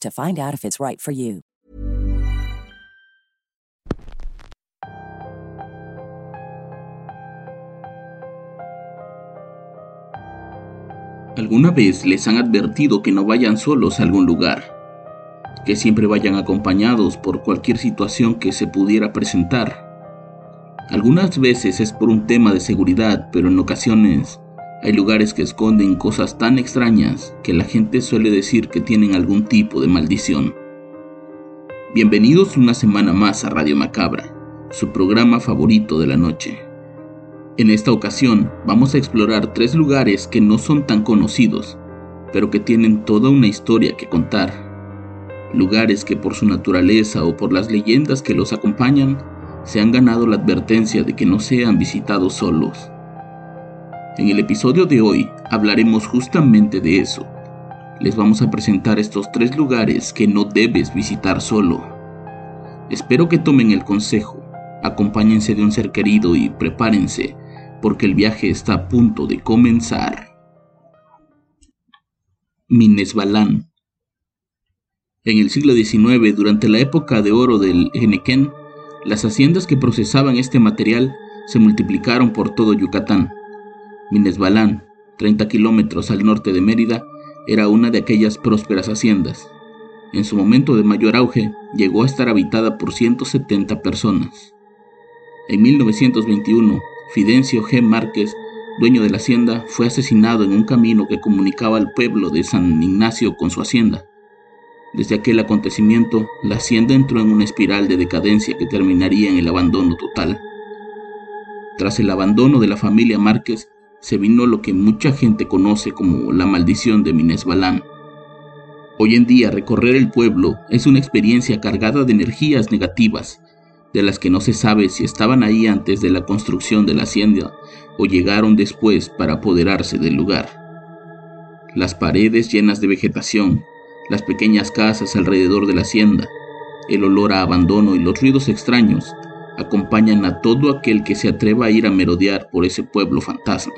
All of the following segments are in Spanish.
to for you. ¿Alguna vez les han advertido que no vayan solos a algún lugar? Que siempre vayan acompañados por cualquier situación que se pudiera presentar. Algunas veces es por un tema de seguridad, pero en ocasiones hay lugares que esconden cosas tan extrañas que la gente suele decir que tienen algún tipo de maldición. Bienvenidos una semana más a Radio Macabra, su programa favorito de la noche. En esta ocasión vamos a explorar tres lugares que no son tan conocidos, pero que tienen toda una historia que contar. Lugares que por su naturaleza o por las leyendas que los acompañan, se han ganado la advertencia de que no sean visitados solos. En el episodio de hoy hablaremos justamente de eso. Les vamos a presentar estos tres lugares que no debes visitar solo. Espero que tomen el consejo, acompáñense de un ser querido y prepárense porque el viaje está a punto de comenzar. Minesbalán. En el siglo XIX, durante la época de oro del Enequén, las haciendas que procesaban este material se multiplicaron por todo Yucatán. Minesbalán, 30 kilómetros al norte de Mérida, era una de aquellas prósperas haciendas. En su momento de mayor auge, llegó a estar habitada por 170 personas. En 1921, Fidencio G. Márquez, dueño de la hacienda, fue asesinado en un camino que comunicaba al pueblo de San Ignacio con su hacienda. Desde aquel acontecimiento, la hacienda entró en una espiral de decadencia que terminaría en el abandono total. Tras el abandono de la familia Márquez, se vino lo que mucha gente conoce como la maldición de Minés Balán. Hoy en día recorrer el pueblo es una experiencia cargada de energías negativas de las que no se sabe si estaban ahí antes de la construcción de la hacienda o llegaron después para apoderarse del lugar. Las paredes llenas de vegetación, las pequeñas casas alrededor de la hacienda, el olor a abandono y los ruidos extraños acompañan a todo aquel que se atreva a ir a merodear por ese pueblo fantasma.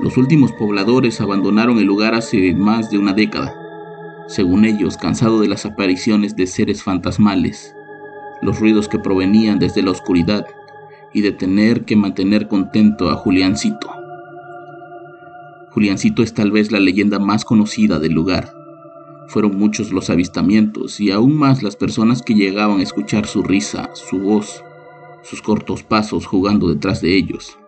Los últimos pobladores abandonaron el lugar hace más de una década, según ellos cansado de las apariciones de seres fantasmales los ruidos que provenían desde la oscuridad y de tener que mantener contento a Juliancito. Juliancito es tal vez la leyenda más conocida del lugar. Fueron muchos los avistamientos y aún más las personas que llegaban a escuchar su risa, su voz, sus cortos pasos jugando detrás de ellos.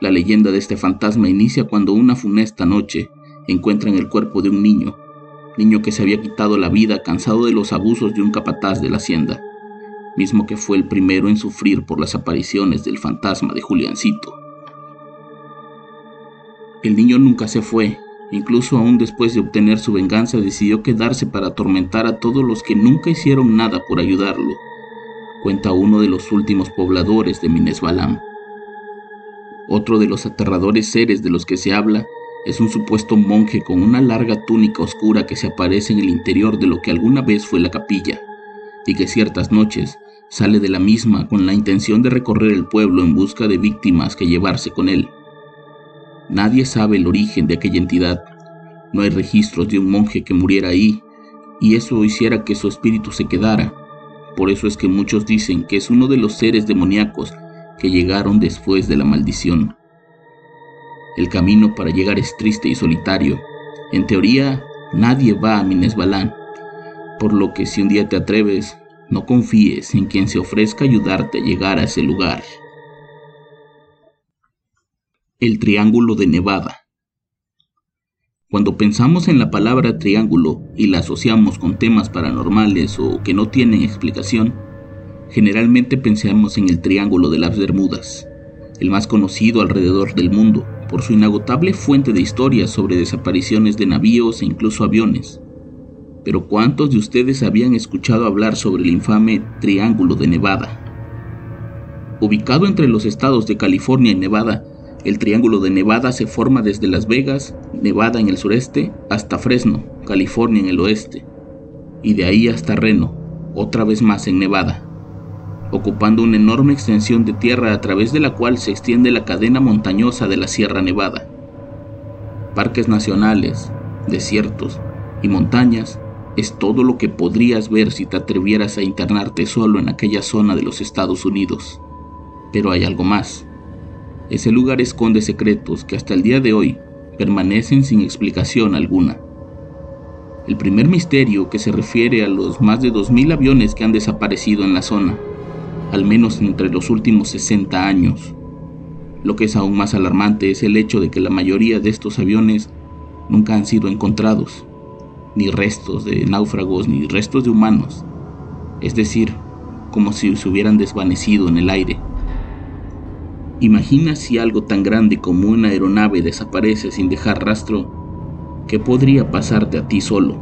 La leyenda de este fantasma inicia cuando una funesta noche encuentran el cuerpo de un niño, niño que se había quitado la vida cansado de los abusos de un capataz de la hacienda mismo que fue el primero en sufrir por las apariciones del fantasma de Juliancito. El niño nunca se fue, incluso aún después de obtener su venganza decidió quedarse para atormentar a todos los que nunca hicieron nada por ayudarlo, cuenta uno de los últimos pobladores de Minesbalam. Otro de los aterradores seres de los que se habla es un supuesto monje con una larga túnica oscura que se aparece en el interior de lo que alguna vez fue la capilla, y que ciertas noches sale de la misma con la intención de recorrer el pueblo en busca de víctimas que llevarse con él. Nadie sabe el origen de aquella entidad. No hay registros de un monje que muriera ahí, y eso hiciera que su espíritu se quedara. Por eso es que muchos dicen que es uno de los seres demoníacos que llegaron después de la maldición. El camino para llegar es triste y solitario. En teoría, nadie va a Minesbalán, Por lo que si un día te atreves, no confíes en quien se ofrezca ayudarte a llegar a ese lugar. El Triángulo de Nevada. Cuando pensamos en la palabra triángulo y la asociamos con temas paranormales o que no tienen explicación, generalmente pensamos en el Triángulo de las Bermudas, el más conocido alrededor del mundo por su inagotable fuente de historias sobre desapariciones de navíos e incluso aviones. Pero ¿cuántos de ustedes habían escuchado hablar sobre el infame Triángulo de Nevada? Ubicado entre los estados de California y Nevada, el Triángulo de Nevada se forma desde Las Vegas, Nevada en el sureste, hasta Fresno, California en el oeste, y de ahí hasta Reno, otra vez más en Nevada, ocupando una enorme extensión de tierra a través de la cual se extiende la cadena montañosa de la Sierra Nevada. Parques nacionales, desiertos y montañas es todo lo que podrías ver si te atrevieras a internarte solo en aquella zona de los Estados Unidos. Pero hay algo más. Ese lugar esconde secretos que hasta el día de hoy permanecen sin explicación alguna. El primer misterio que se refiere a los más de 2.000 aviones que han desaparecido en la zona, al menos entre los últimos 60 años. Lo que es aún más alarmante es el hecho de que la mayoría de estos aviones nunca han sido encontrados ni restos de náufragos, ni restos de humanos, es decir, como si se hubieran desvanecido en el aire. Imagina si algo tan grande como una aeronave desaparece sin dejar rastro, ¿qué podría pasarte a ti solo?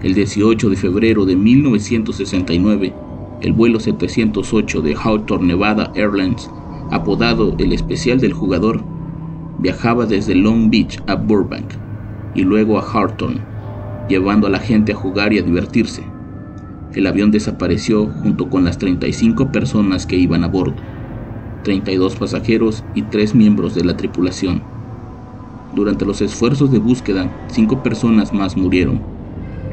El 18 de febrero de 1969, el vuelo 708 de Hawthorne Nevada Airlines, apodado el especial del jugador, viajaba desde Long Beach a Burbank y luego a Harton, llevando a la gente a jugar y a divertirse. El avión desapareció junto con las 35 personas que iban a bordo, 32 pasajeros y 3 miembros de la tripulación. Durante los esfuerzos de búsqueda, 5 personas más murieron.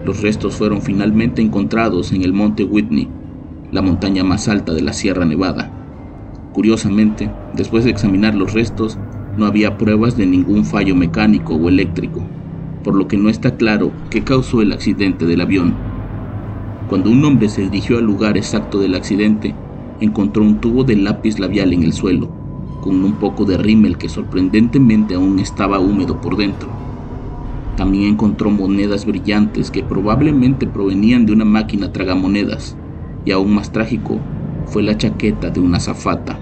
Los restos fueron finalmente encontrados en el monte Whitney, la montaña más alta de la Sierra Nevada. Curiosamente, después de examinar los restos, no había pruebas de ningún fallo mecánico o eléctrico por lo que no está claro qué causó el accidente del avión. Cuando un hombre se dirigió al lugar exacto del accidente, encontró un tubo de lápiz labial en el suelo, con un poco de rímel que sorprendentemente aún estaba húmedo por dentro. También encontró monedas brillantes que probablemente provenían de una máquina tragamonedas, y aún más trágico fue la chaqueta de una azafata.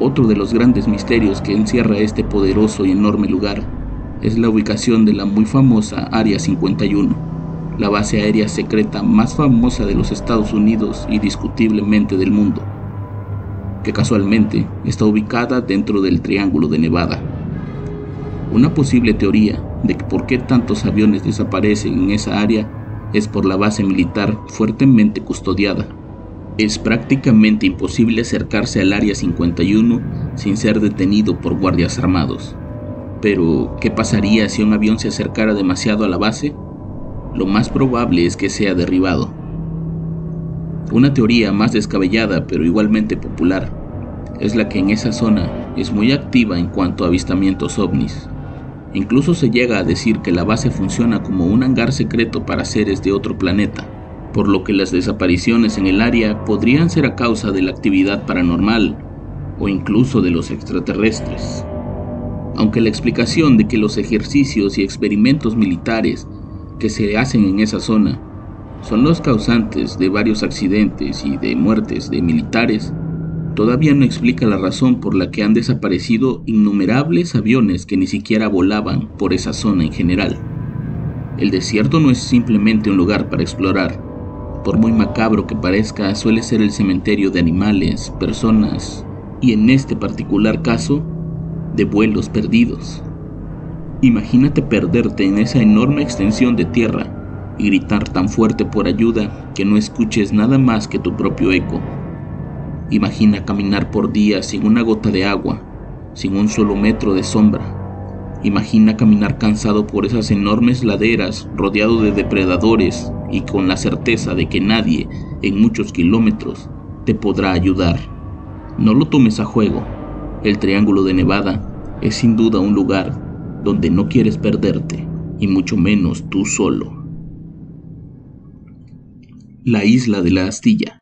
Otro de los grandes misterios que encierra este poderoso y enorme lugar es la ubicación de la muy famosa Área 51, la base aérea secreta más famosa de los Estados Unidos y discutiblemente del mundo, que casualmente está ubicada dentro del Triángulo de Nevada. Una posible teoría de por qué tantos aviones desaparecen en esa área es por la base militar fuertemente custodiada. Es prácticamente imposible acercarse al Área 51 sin ser detenido por guardias armados. Pero, ¿qué pasaría si un avión se acercara demasiado a la base? Lo más probable es que sea derribado. Una teoría más descabellada, pero igualmente popular, es la que en esa zona es muy activa en cuanto a avistamientos ovnis. Incluso se llega a decir que la base funciona como un hangar secreto para seres de otro planeta, por lo que las desapariciones en el área podrían ser a causa de la actividad paranormal o incluso de los extraterrestres aunque la explicación de que los ejercicios y experimentos militares que se hacen en esa zona son los causantes de varios accidentes y de muertes de militares, todavía no explica la razón por la que han desaparecido innumerables aviones que ni siquiera volaban por esa zona en general. El desierto no es simplemente un lugar para explorar. Por muy macabro que parezca, suele ser el cementerio de animales, personas y en este particular caso, de vuelos perdidos. Imagínate perderte en esa enorme extensión de tierra y gritar tan fuerte por ayuda que no escuches nada más que tu propio eco. Imagina caminar por días sin una gota de agua, sin un solo metro de sombra. Imagina caminar cansado por esas enormes laderas, rodeado de depredadores y con la certeza de que nadie, en muchos kilómetros, te podrá ayudar. No lo tomes a juego, el Triángulo de Nevada es sin duda un lugar donde no quieres perderte, y mucho menos tú solo. La isla de la astilla.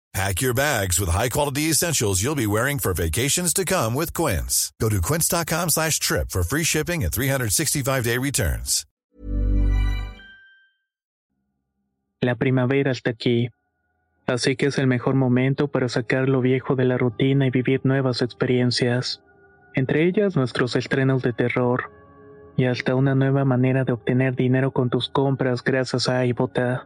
Pack your bags with high-quality essentials you'll be wearing for vacations to come with Quince. Go to quince.com slash trip for free shipping and 365-day returns. La primavera está aquí, así que es el mejor momento para sacar lo viejo de la rutina y vivir nuevas experiencias, entre ellas nuestros estrenos de terror, y hasta una nueva manera de obtener dinero con tus compras gracias a iBota.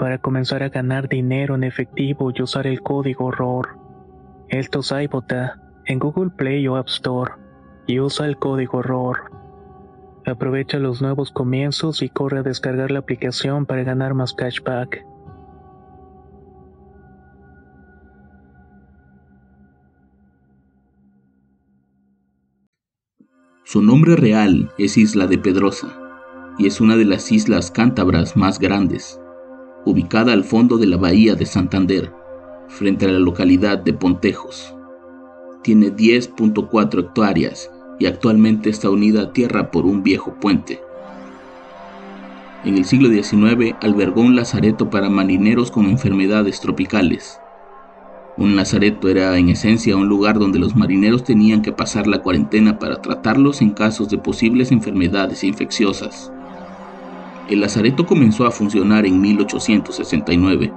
para comenzar a ganar dinero en efectivo y usar el código ROR. Esto es iBota en Google Play o App Store y usa el código ROR. Aprovecha los nuevos comienzos y corre a descargar la aplicación para ganar más cashback. Su nombre real es Isla de Pedrosa y es una de las islas cántabras más grandes, ubicada al fondo de la bahía de Santander, frente a la localidad de Pontejos. Tiene 10.4 hectáreas y actualmente está unida a tierra por un viejo puente. En el siglo XIX albergó un lazareto para marineros con enfermedades tropicales. Un lazareto era en esencia un lugar donde los marineros tenían que pasar la cuarentena para tratarlos en casos de posibles enfermedades infecciosas. El lazareto comenzó a funcionar en 1869,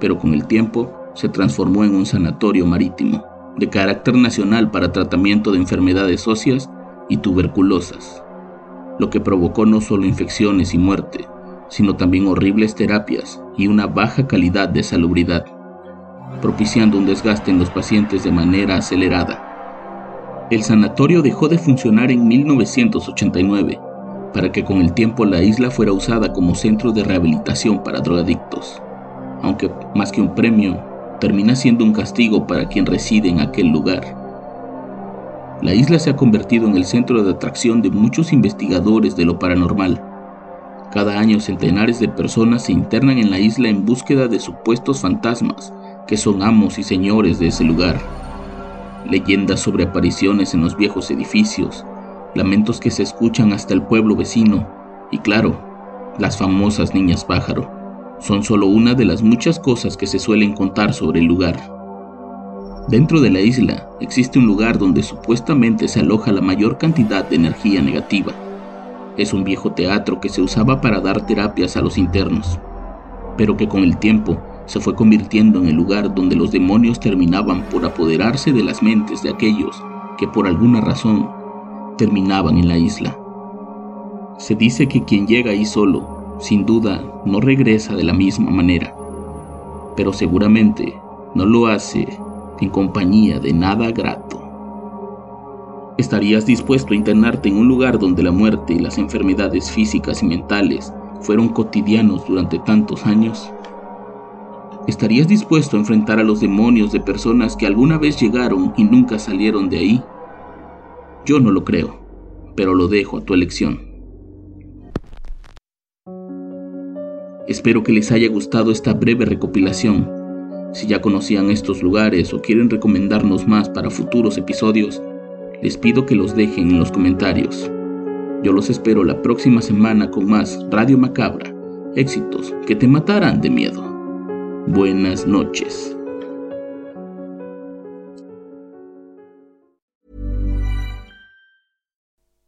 pero con el tiempo se transformó en un sanatorio marítimo de carácter nacional para tratamiento de enfermedades óseas y tuberculosas, lo que provocó no solo infecciones y muerte, sino también horribles terapias y una baja calidad de salubridad, propiciando un desgaste en los pacientes de manera acelerada. El sanatorio dejó de funcionar en 1989 para que con el tiempo la isla fuera usada como centro de rehabilitación para drogadictos, aunque más que un premio, termina siendo un castigo para quien reside en aquel lugar. La isla se ha convertido en el centro de atracción de muchos investigadores de lo paranormal. Cada año centenares de personas se internan en la isla en búsqueda de supuestos fantasmas que son amos y señores de ese lugar. Leyendas sobre apariciones en los viejos edificios, lamentos que se escuchan hasta el pueblo vecino y claro, las famosas niñas pájaro son solo una de las muchas cosas que se suelen contar sobre el lugar. Dentro de la isla existe un lugar donde supuestamente se aloja la mayor cantidad de energía negativa. Es un viejo teatro que se usaba para dar terapias a los internos, pero que con el tiempo se fue convirtiendo en el lugar donde los demonios terminaban por apoderarse de las mentes de aquellos que por alguna razón terminaban en la isla. Se dice que quien llega ahí solo sin duda no regresa de la misma manera, pero seguramente no lo hace en compañía de nada grato. ¿Estarías dispuesto a internarte en un lugar donde la muerte y las enfermedades físicas y mentales fueron cotidianos durante tantos años? ¿Estarías dispuesto a enfrentar a los demonios de personas que alguna vez llegaron y nunca salieron de ahí? Yo no lo creo, pero lo dejo a tu elección. Espero que les haya gustado esta breve recopilación. Si ya conocían estos lugares o quieren recomendarnos más para futuros episodios, les pido que los dejen en los comentarios. Yo los espero la próxima semana con más Radio Macabra, éxitos que te matarán de miedo. Buenas noches.